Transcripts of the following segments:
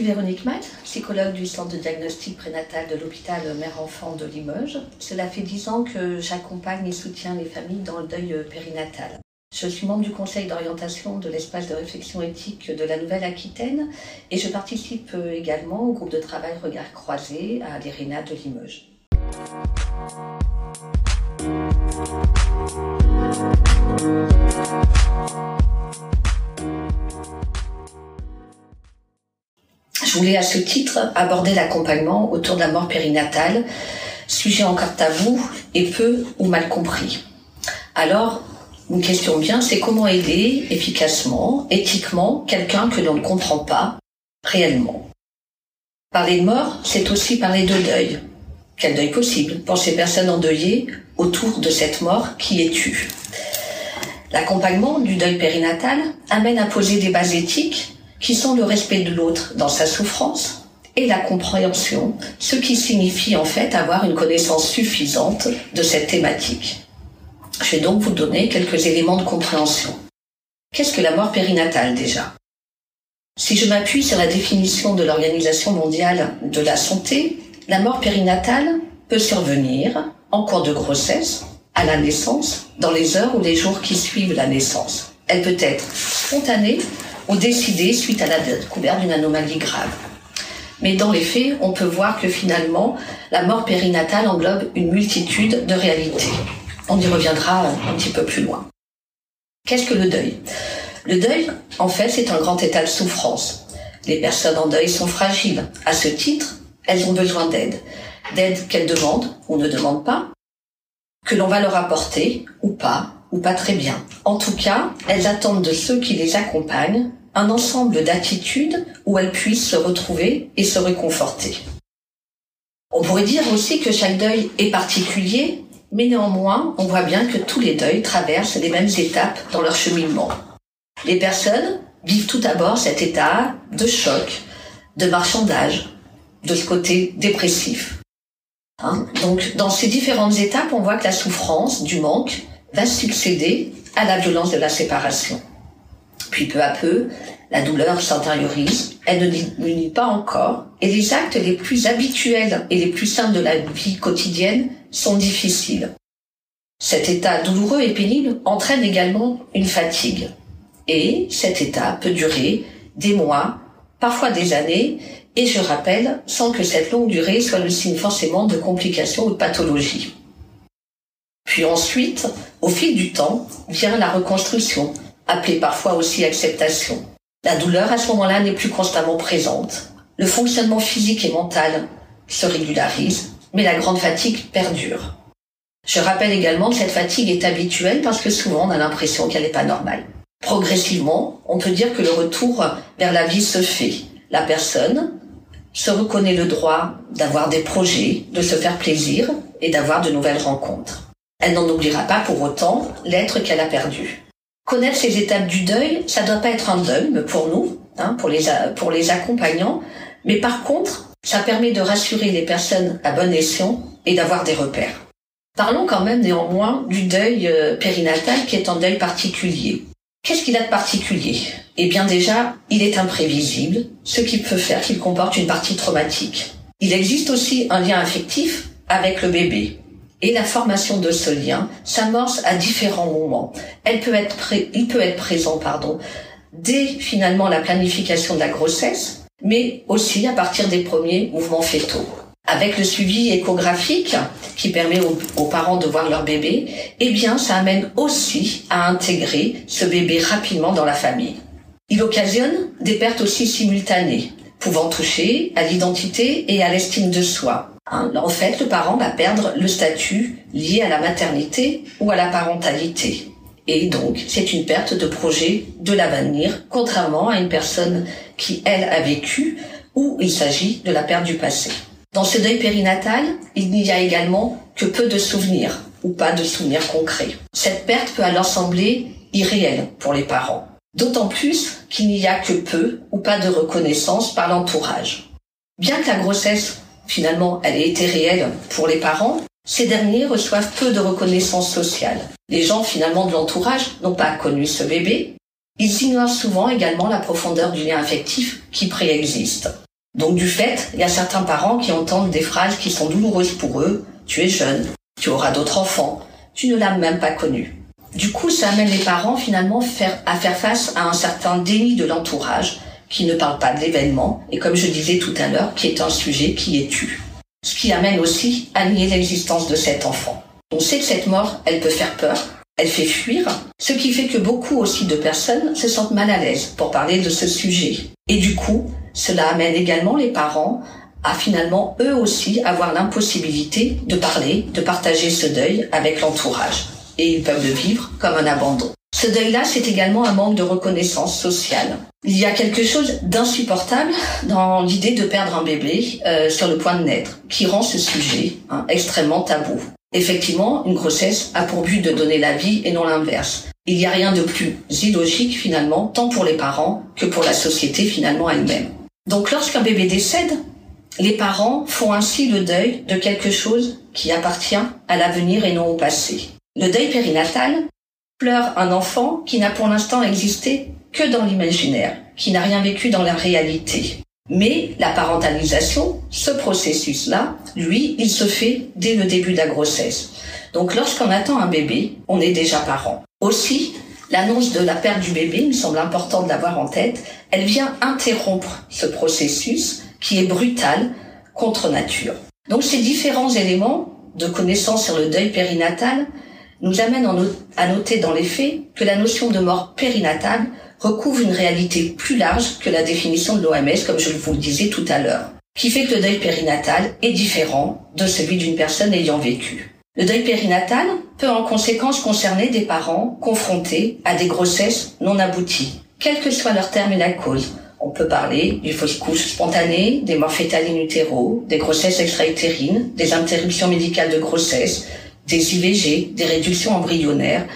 suis Véronique Matt, psychologue du centre de diagnostic prénatal de l'hôpital Mère-Enfant de Limoges. Cela fait dix ans que j'accompagne et soutiens les familles dans le deuil périnatal. Je suis membre du conseil d'orientation de l'espace de réflexion éthique de la Nouvelle-Aquitaine et je participe également au groupe de travail Regard Croisé à l'IRENA de Limoges. Je voulais à ce titre aborder l'accompagnement autour de la mort périnatale, sujet encore tabou et peu ou mal compris. Alors, une question bien, c'est comment aider efficacement, éthiquement, quelqu'un que l'on ne comprend pas réellement. Parler de mort, c'est aussi parler de deuil. Quel deuil possible pour ces personnes endeuillées autour de cette mort qui est tue? L'accompagnement du deuil périnatal amène à poser des bases éthiques qui sont le respect de l'autre dans sa souffrance et la compréhension, ce qui signifie en fait avoir une connaissance suffisante de cette thématique. Je vais donc vous donner quelques éléments de compréhension. Qu'est-ce que la mort périnatale déjà? Si je m'appuie sur la définition de l'Organisation mondiale de la santé, la mort périnatale peut survenir en cours de grossesse, à la naissance, dans les heures ou les jours qui suivent la naissance. Elle peut être spontanée ou décidée suite à la découverte d'une anomalie grave. Mais dans les faits, on peut voir que finalement, la mort périnatale englobe une multitude de réalités. On y reviendra un petit peu plus loin. Qu'est-ce que le deuil? Le deuil, en fait, c'est un grand état de souffrance. Les personnes en deuil sont fragiles. À ce titre, elles ont besoin d'aide. D'aide qu'elles demandent ou ne demandent pas, que l'on va leur apporter ou pas, ou pas très bien. En tout cas, elles attendent de ceux qui les accompagnent un ensemble d'attitudes où elles puissent se retrouver et se réconforter. On pourrait dire aussi que chaque deuil est particulier mais néanmoins, on voit bien que tous les deuils traversent les mêmes étapes dans leur cheminement. Les personnes vivent tout d'abord cet état de choc, de marchandage, de ce côté dépressif. Hein Donc, dans ces différentes étapes, on voit que la souffrance du manque va succéder à la violence de la séparation. Puis peu à peu, la douleur s'intériorise, elle ne diminue pas encore, et les actes les plus habituels et les plus simples de la vie quotidienne sont difficiles. Cet état douloureux et pénible entraîne également une fatigue. Et cet état peut durer des mois, parfois des années, et je rappelle, sans que cette longue durée soit le signe forcément de complications ou de pathologies. Puis ensuite, au fil du temps, vient la reconstruction, appelée parfois aussi acceptation. La douleur à ce moment-là n'est plus constamment présente. Le fonctionnement physique et mental se régularise mais la grande fatigue perdure. Je rappelle également que cette fatigue est habituelle parce que souvent on a l'impression qu'elle n'est pas normale. Progressivement, on peut dire que le retour vers la vie se fait. La personne se reconnaît le droit d'avoir des projets, de se faire plaisir et d'avoir de nouvelles rencontres. Elle n'en oubliera pas pour autant l'être qu'elle a perdu. Connaître ces étapes du deuil, ça doit pas être un deuil pour nous, hein, pour les pour les accompagnants, mais par contre, ça permet de rassurer les personnes à bon escient et d'avoir des repères. Parlons quand même néanmoins du deuil euh, périnatal qui est un deuil particulier. Qu'est-ce qu'il a de particulier? Eh bien déjà, il est imprévisible, ce qui peut faire qu'il comporte une partie traumatique. Il existe aussi un lien affectif avec le bébé. Et la formation de ce lien s'amorce à différents moments. Elle peut être il peut être présent, pardon, dès finalement la planification de la grossesse, mais aussi à partir des premiers mouvements fétaux. Avec le suivi échographique qui permet aux, parents de voir leur bébé, eh bien, ça amène aussi à intégrer ce bébé rapidement dans la famille. Il occasionne des pertes aussi simultanées, pouvant toucher à l'identité et à l'estime de soi. En fait, le parent va perdre le statut lié à la maternité ou à la parentalité. Et donc, c'est une perte de projet de l'avenir, contrairement à une personne qui, elle, a vécu, où il s'agit de la perte du passé. Dans ce deuil périnatal, il n'y a également que peu de souvenirs, ou pas de souvenirs concrets. Cette perte peut alors sembler irréelle pour les parents. D'autant plus qu'il n'y a que peu ou pas de reconnaissance par l'entourage. Bien que la grossesse, finalement, elle ait été réelle pour les parents, ces derniers reçoivent peu de reconnaissance sociale. Les gens finalement de l'entourage n'ont pas connu ce bébé. Ils ignorent souvent également la profondeur du lien affectif qui préexiste. Donc du fait, il y a certains parents qui entendent des phrases qui sont douloureuses pour eux. Tu es jeune, tu auras d'autres enfants, tu ne l'as même pas connu. Du coup, ça amène les parents finalement à faire face à un certain déni de l'entourage qui ne parle pas de l'événement et comme je disais tout à l'heure, qui est un sujet qui est tu. Ce qui amène aussi à nier l'existence de cet enfant. On sait que cette mort, elle peut faire peur, elle fait fuir, ce qui fait que beaucoup aussi de personnes se sentent mal à l'aise pour parler de ce sujet. Et du coup, cela amène également les parents à finalement eux aussi avoir l'impossibilité de parler, de partager ce deuil avec l'entourage. Et ils peuvent le vivre comme un abandon. Ce deuil-là, c'est également un manque de reconnaissance sociale. Il y a quelque chose d'insupportable dans l'idée de perdre un bébé euh, sur le point de naître, qui rend ce sujet hein, extrêmement tabou. Effectivement, une grossesse a pour but de donner la vie et non l'inverse. Il n'y a rien de plus illogique finalement, tant pour les parents que pour la société finalement elle-même. Donc lorsqu'un bébé décède, les parents font ainsi le deuil de quelque chose qui appartient à l'avenir et non au passé. Le deuil périnatal pleure un enfant qui n'a pour l'instant existé que dans l'imaginaire, qui n'a rien vécu dans la réalité. Mais la parentalisation, ce processus-là, lui, il se fait dès le début de la grossesse. Donc lorsqu'on attend un bébé, on est déjà parent. Aussi, l'annonce de la perte du bébé, il me semble important de l'avoir en tête, elle vient interrompre ce processus qui est brutal contre nature. Donc ces différents éléments de connaissance sur le deuil périnatal nous amènent à noter dans les faits que la notion de mort périnatale recouvre une réalité plus large que la définition de l'OMS, comme je vous le disais tout à l'heure, qui fait que le deuil périnatal est différent de celui d'une personne ayant vécu. Le deuil périnatal peut en conséquence concerner des parents confrontés à des grossesses non abouties, quel que soit leur terme et la cause. On peut parler du fausse couche spontanée, des morts fétales in utero, des grossesses extra-utérines, des interruptions médicales de grossesse, des IVG, des réductions embryonnaires,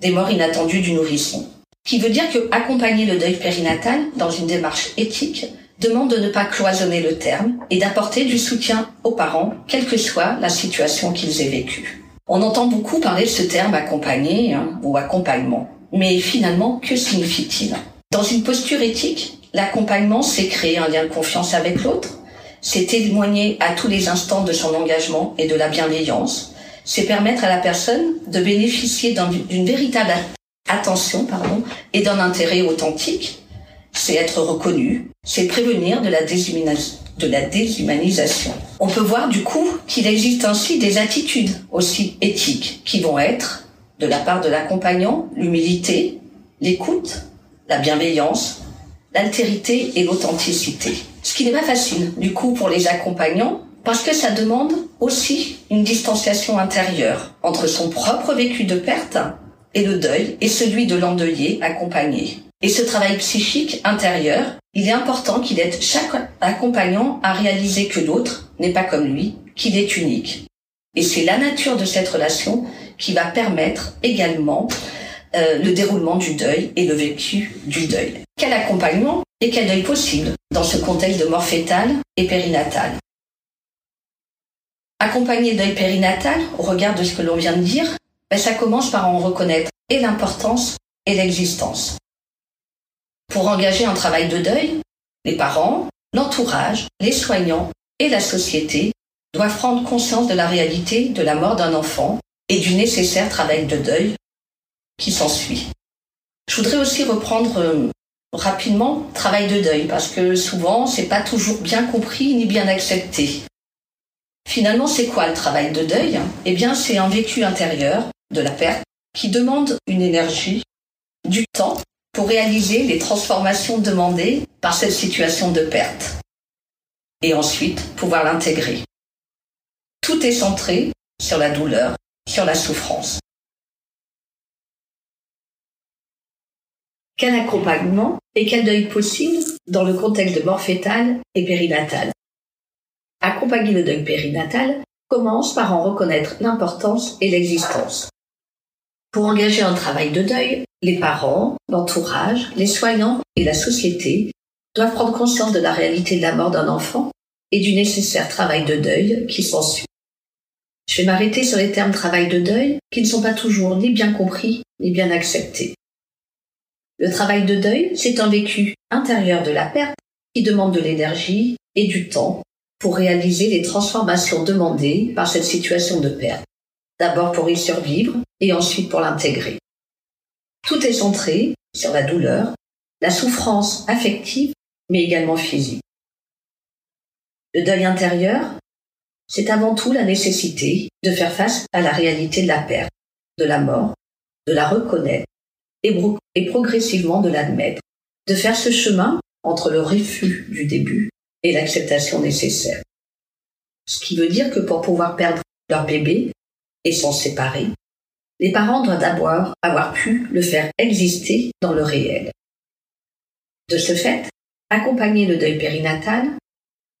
des morts inattendues du nourrisson. Qui veut dire que accompagner le deuil périnatal dans une démarche éthique demande de ne pas cloisonner le terme et d'apporter du soutien aux parents, quelle que soit la situation qu'ils aient vécue. On entend beaucoup parler de ce terme accompagner hein, ou accompagnement, mais finalement, que signifie-t-il? Dans une posture éthique, l'accompagnement, c'est créer un lien de confiance avec l'autre, c'est témoigner à tous les instants de son engagement et de la bienveillance, c'est permettre à la personne de bénéficier d'une véritable attention pardon, et d'un intérêt authentique, c'est être reconnu, c'est prévenir de la, de la déshumanisation. On peut voir du coup qu'il existe ainsi des attitudes aussi éthiques qui vont être, de la part de l'accompagnant, l'humilité, l'écoute, la bienveillance, l'altérité et l'authenticité. Ce qui n'est pas facile du coup pour les accompagnants parce que ça demande aussi intérieure entre son propre vécu de perte et le deuil est celui de l'endeuillé accompagné. Et ce travail psychique intérieur, il est important qu'il aide chaque accompagnant à réaliser que l'autre n'est pas comme lui, qu'il est unique. Et c'est la nature de cette relation qui va permettre également euh, le déroulement du deuil et le vécu du deuil. Quel accompagnement et quel deuil possible dans ce contexte de mort fétale et périnatale? Accompagner le deuil périnatal, au regard de ce que l'on vient de dire, ben, ça commence par en reconnaître et l'importance et l'existence. Pour engager un travail de deuil, les parents, l'entourage, les soignants et la société doivent prendre conscience de la réalité de la mort d'un enfant et du nécessaire travail de deuil qui s'ensuit. Je voudrais aussi reprendre euh, rapidement travail de deuil parce que souvent c'est pas toujours bien compris ni bien accepté. Finalement, c'est quoi le travail de deuil? Eh bien, c'est un vécu intérieur de la perte qui demande une énergie, du temps pour réaliser les transformations demandées par cette situation de perte et ensuite pouvoir l'intégrer. Tout est centré sur la douleur, sur la souffrance. Quel accompagnement et quel deuil possible dans le contexte de mort fétale et périnatale? Accompagner le deuil périnatal commence par en reconnaître l'importance et l'existence. Pour engager un travail de deuil, les parents, l'entourage, les soignants et la société doivent prendre conscience de la réalité de la mort d'un enfant et du nécessaire travail de deuil qui s'ensuit. Je vais m'arrêter sur les termes travail de deuil qui ne sont pas toujours ni bien compris ni bien acceptés. Le travail de deuil, c'est un vécu intérieur de la perte qui demande de l'énergie, et du temps pour réaliser les transformations demandées par cette situation de perte. D'abord pour y survivre et ensuite pour l'intégrer. Tout est centré sur la douleur, la souffrance affective, mais également physique. Le deuil intérieur, c'est avant tout la nécessité de faire face à la réalité de la perte, de la mort, de la reconnaître et, progressivement de l'admettre, de faire ce chemin entre le refus du début et l'acceptation nécessaire. Ce qui veut dire que pour pouvoir perdre leur bébé et s'en séparer, les parents doivent d'abord avoir pu le faire exister dans le réel. De ce fait, accompagner le deuil périnatal,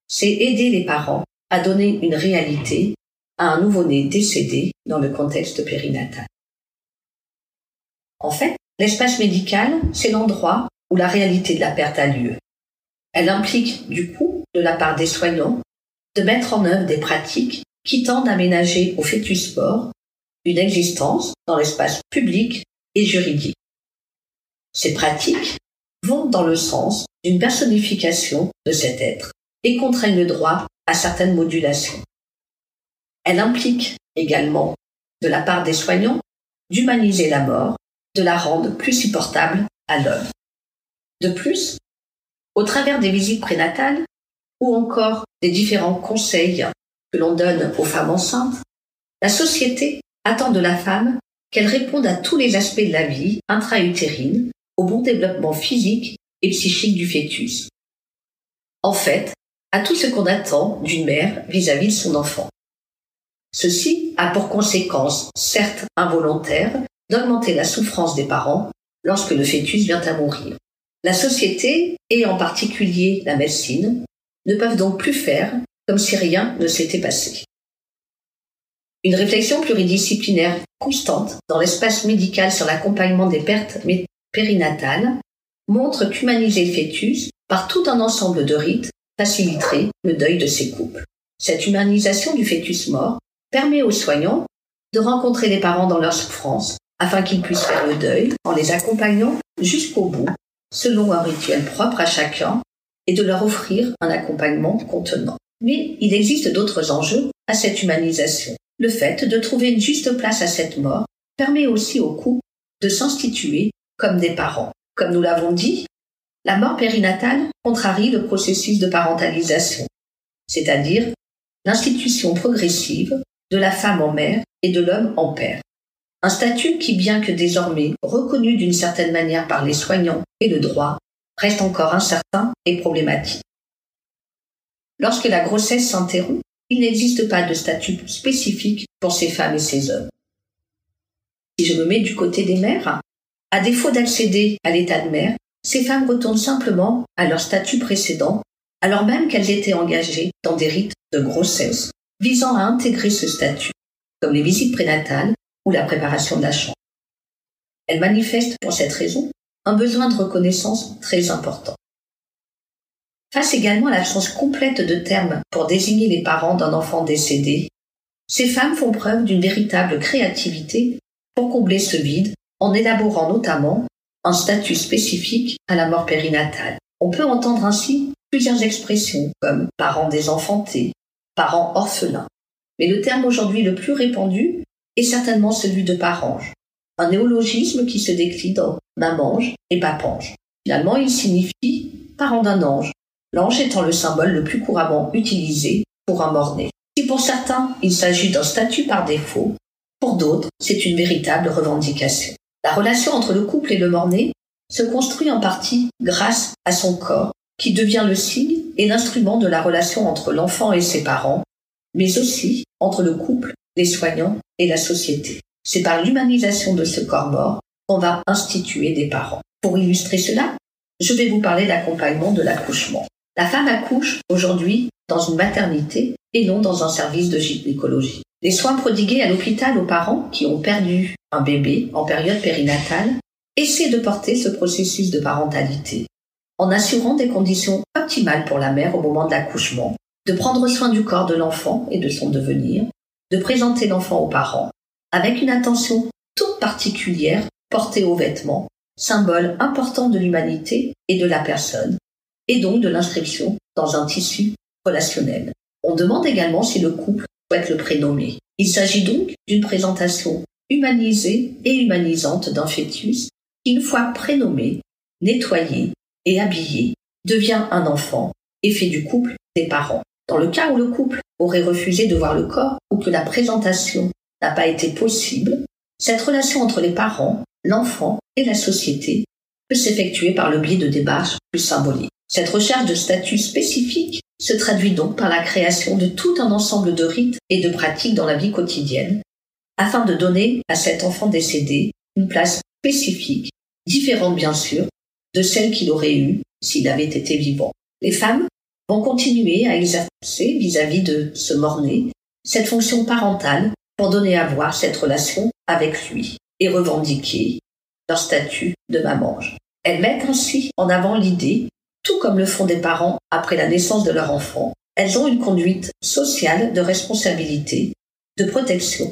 c'est aider les parents à donner une réalité à un nouveau-né décédé dans le contexte périnatal. En fait, l'espace médical, c'est l'endroit où la réalité de la perte a lieu. Elle implique, du coup, de la part des soignants, de mettre en œuvre des pratiques qui tendent à ménager au fœtus mort une existence dans l'espace public et juridique. Ces pratiques vont dans le sens d'une personnification de cet être et contraignent le droit à certaines modulations. Elle implique également, de la part des soignants, d'humaniser la mort, de la rendre plus supportable à l'homme. De plus, au travers des visites prénatales ou encore des différents conseils que l'on donne aux femmes enceintes, la société attend de la femme qu'elle réponde à tous les aspects de la vie intra-utérine, au bon développement physique et psychique du fœtus. En fait, à tout ce qu'on attend d'une mère vis-à-vis de son enfant. Ceci a pour conséquence, certes involontaire, d'augmenter la souffrance des parents lorsque le fœtus vient à mourir. La société, et en particulier la médecine, ne peuvent donc plus faire comme si rien ne s'était passé. Une réflexion pluridisciplinaire constante dans l'espace médical sur l'accompagnement des pertes périnatales montre qu'humaniser le fœtus par tout un ensemble de rites faciliterait le deuil de ces couples. Cette humanisation du fœtus mort permet aux soignants de rencontrer les parents dans leur souffrance afin qu'ils puissent faire le deuil en les accompagnant jusqu'au bout, selon un rituel propre à chacun, et de leur offrir un accompagnement contenant. Mais il existe d'autres enjeux à cette humanisation. Le fait de trouver une juste place à cette mort permet aussi aux couples de s'instituer comme des parents. Comme nous l'avons dit, la mort périnatale contrarie le processus de parentalisation, c'est-à-dire l'institution progressive de la femme en mère et de l'homme en père. Un statut qui, bien que désormais reconnu d'une certaine manière par les soignants et le droit, reste encore incertain et problématique. Lorsque la grossesse s'interrompt, il n'existe pas de statut spécifique pour ces femmes et ces hommes. Si je me mets du côté des mères, à défaut d'accéder à l'état de mère, ces femmes retournent simplement à leur statut précédent, alors même qu'elles étaient engagées dans des rites de grossesse visant à intégrer ce statut, comme les visites prénatales ou la préparation de la chambre. Elles manifestent pour cette raison un besoin de reconnaissance très important. Face également à l'absence complète de termes pour désigner les parents d'un enfant décédé, ces femmes font preuve d'une véritable créativité pour combler ce vide en élaborant notamment un statut spécifique à la mort périnatale. On peut entendre ainsi plusieurs expressions comme parents désenfantés, parents orphelins. Mais le terme aujourd'hui le plus répandu est certainement celui de parange, un néologisme qui se décline en mamange et papange. Finalement, il signifie parent d'un ange, l'ange étant le symbole le plus couramment utilisé pour un mort-né. Si pour certains il s'agit d'un statut par défaut, pour d'autres c'est une véritable revendication. La relation entre le couple et le mort-né se construit en partie grâce à son corps, qui devient le signe et l'instrument de la relation entre l'enfant et ses parents, mais aussi entre le couple, les soignants et la société. C'est par l'humanisation de ce corps mort qu'on va instituer des parents. Pour illustrer cela, je vais vous parler d'accompagnement de l'accouchement. La femme accouche aujourd'hui dans une maternité et non dans un service de gynécologie. Les soins prodigués à l'hôpital aux parents qui ont perdu un bébé en période périnatale essaient de porter ce processus de parentalité en assurant des conditions optimales pour la mère au moment de l'accouchement, de prendre soin du corps de l'enfant et de son devenir, de présenter l'enfant aux parents, avec une attention toute particulière portée aux vêtements, symbole important de l'humanité et de la personne, et donc de l'inscription dans un tissu relationnelle. On demande également si le couple souhaite le prénommer. Il s'agit donc d'une présentation humanisée et humanisante d'un fœtus qui, une fois prénommé, nettoyé et habillé, devient un enfant et fait du couple des parents. Dans le cas où le couple aurait refusé de voir le corps ou que la présentation n'a pas été possible, cette relation entre les parents, l'enfant et la société peut s'effectuer par le biais de démarches plus symboliques. Cette recherche de statut spécifique se traduit donc par la création de tout un ensemble de rites et de pratiques dans la vie quotidienne, afin de donner à cet enfant décédé une place spécifique, différente bien sûr, de celle qu'il aurait eue s'il avait été vivant. Les femmes vont continuer à exercer vis-à-vis de ce mort-né cette fonction parentale pour donner à voir cette relation avec lui et revendiquer leur statut de mamange. Elles mettent ainsi en avant l'idée, tout comme le font des parents après la naissance de leur enfant, elles ont une conduite sociale de responsabilité, de protection,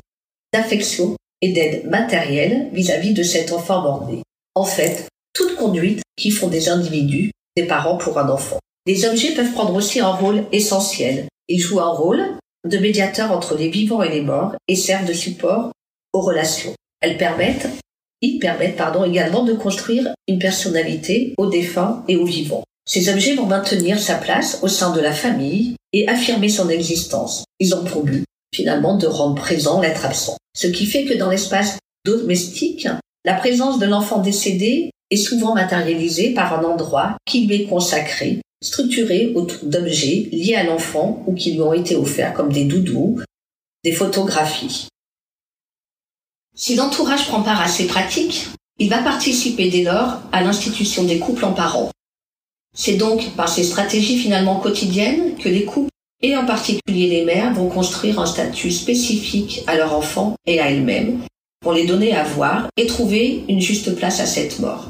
d'affection et d'aide matérielle vis-à-vis de cet enfant mort-né. En fait, toute conduite qui font des individus des parents pour un enfant. Les objets peuvent prendre aussi un rôle essentiel. Ils jouent un rôle de médiateur entre les vivants et les morts et servent de support aux relations. Elles permettent, ils permettent pardon, également de construire une personnalité aux défunts et aux vivants. Ces objets vont maintenir sa place au sein de la famille et affirmer son existence. Ils ont pour but, finalement, de rendre présent l'être absent. Ce qui fait que dans l'espace domestique, la présence de l'enfant décédé est souvent matérialisée par un endroit qui lui est consacré, structuré autour d'objets liés à l'enfant ou qui lui ont été offerts comme des doudous, des photographies. Si l'entourage prend part à ces pratiques, il va participer dès lors à l'institution des couples en parents. C'est donc par ces stratégies finalement quotidiennes que les couples, et en particulier les mères, vont construire un statut spécifique à leur enfant et à elles-mêmes, pour les donner à voir et trouver une juste place à cette mort.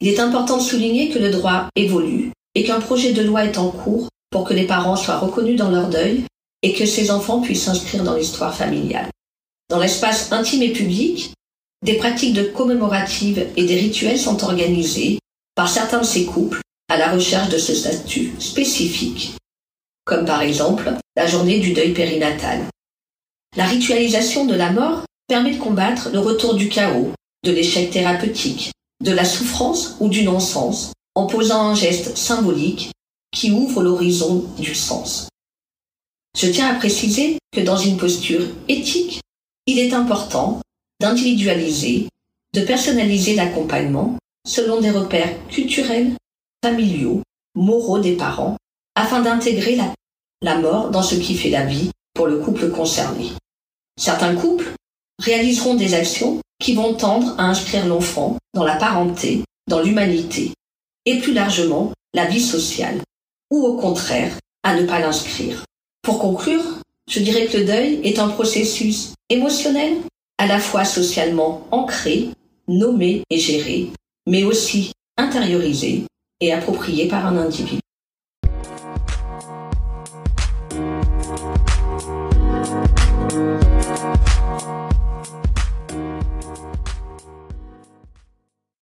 Il est important de souligner que le droit évolue et qu'un projet de loi est en cours pour que les parents soient reconnus dans leur deuil et que ces enfants puissent s'inscrire dans l'histoire familiale. Dans l'espace intime et public, des pratiques de commémoratives et des rituels sont organisés par certains de ces couples à la recherche de ce statut spécifique, comme par exemple la journée du deuil périnatal. La ritualisation de la mort permet de combattre le retour du chaos, de l'échec thérapeutique, de la souffrance ou du non-sens en posant un geste symbolique qui ouvre l'horizon du sens. Je tiens à préciser que dans une posture éthique, il est important d'individualiser, de personnaliser l'accompagnement selon des repères culturels, familiaux, moraux des parents, afin d'intégrer la, mort dans ce qui fait la vie pour le couple concerné. Certains couples réaliseront des actions qui vont tendre à inscrire l'enfant dans la parenté, dans l'humanité, et plus largement la vie sociale, ou au contraire à ne pas l'inscrire. Pour conclure, je dirais que le deuil est un processus émotionnel, à la fois socialement ancré, nommé et géré, mais aussi intériorisé et approprié par un individu.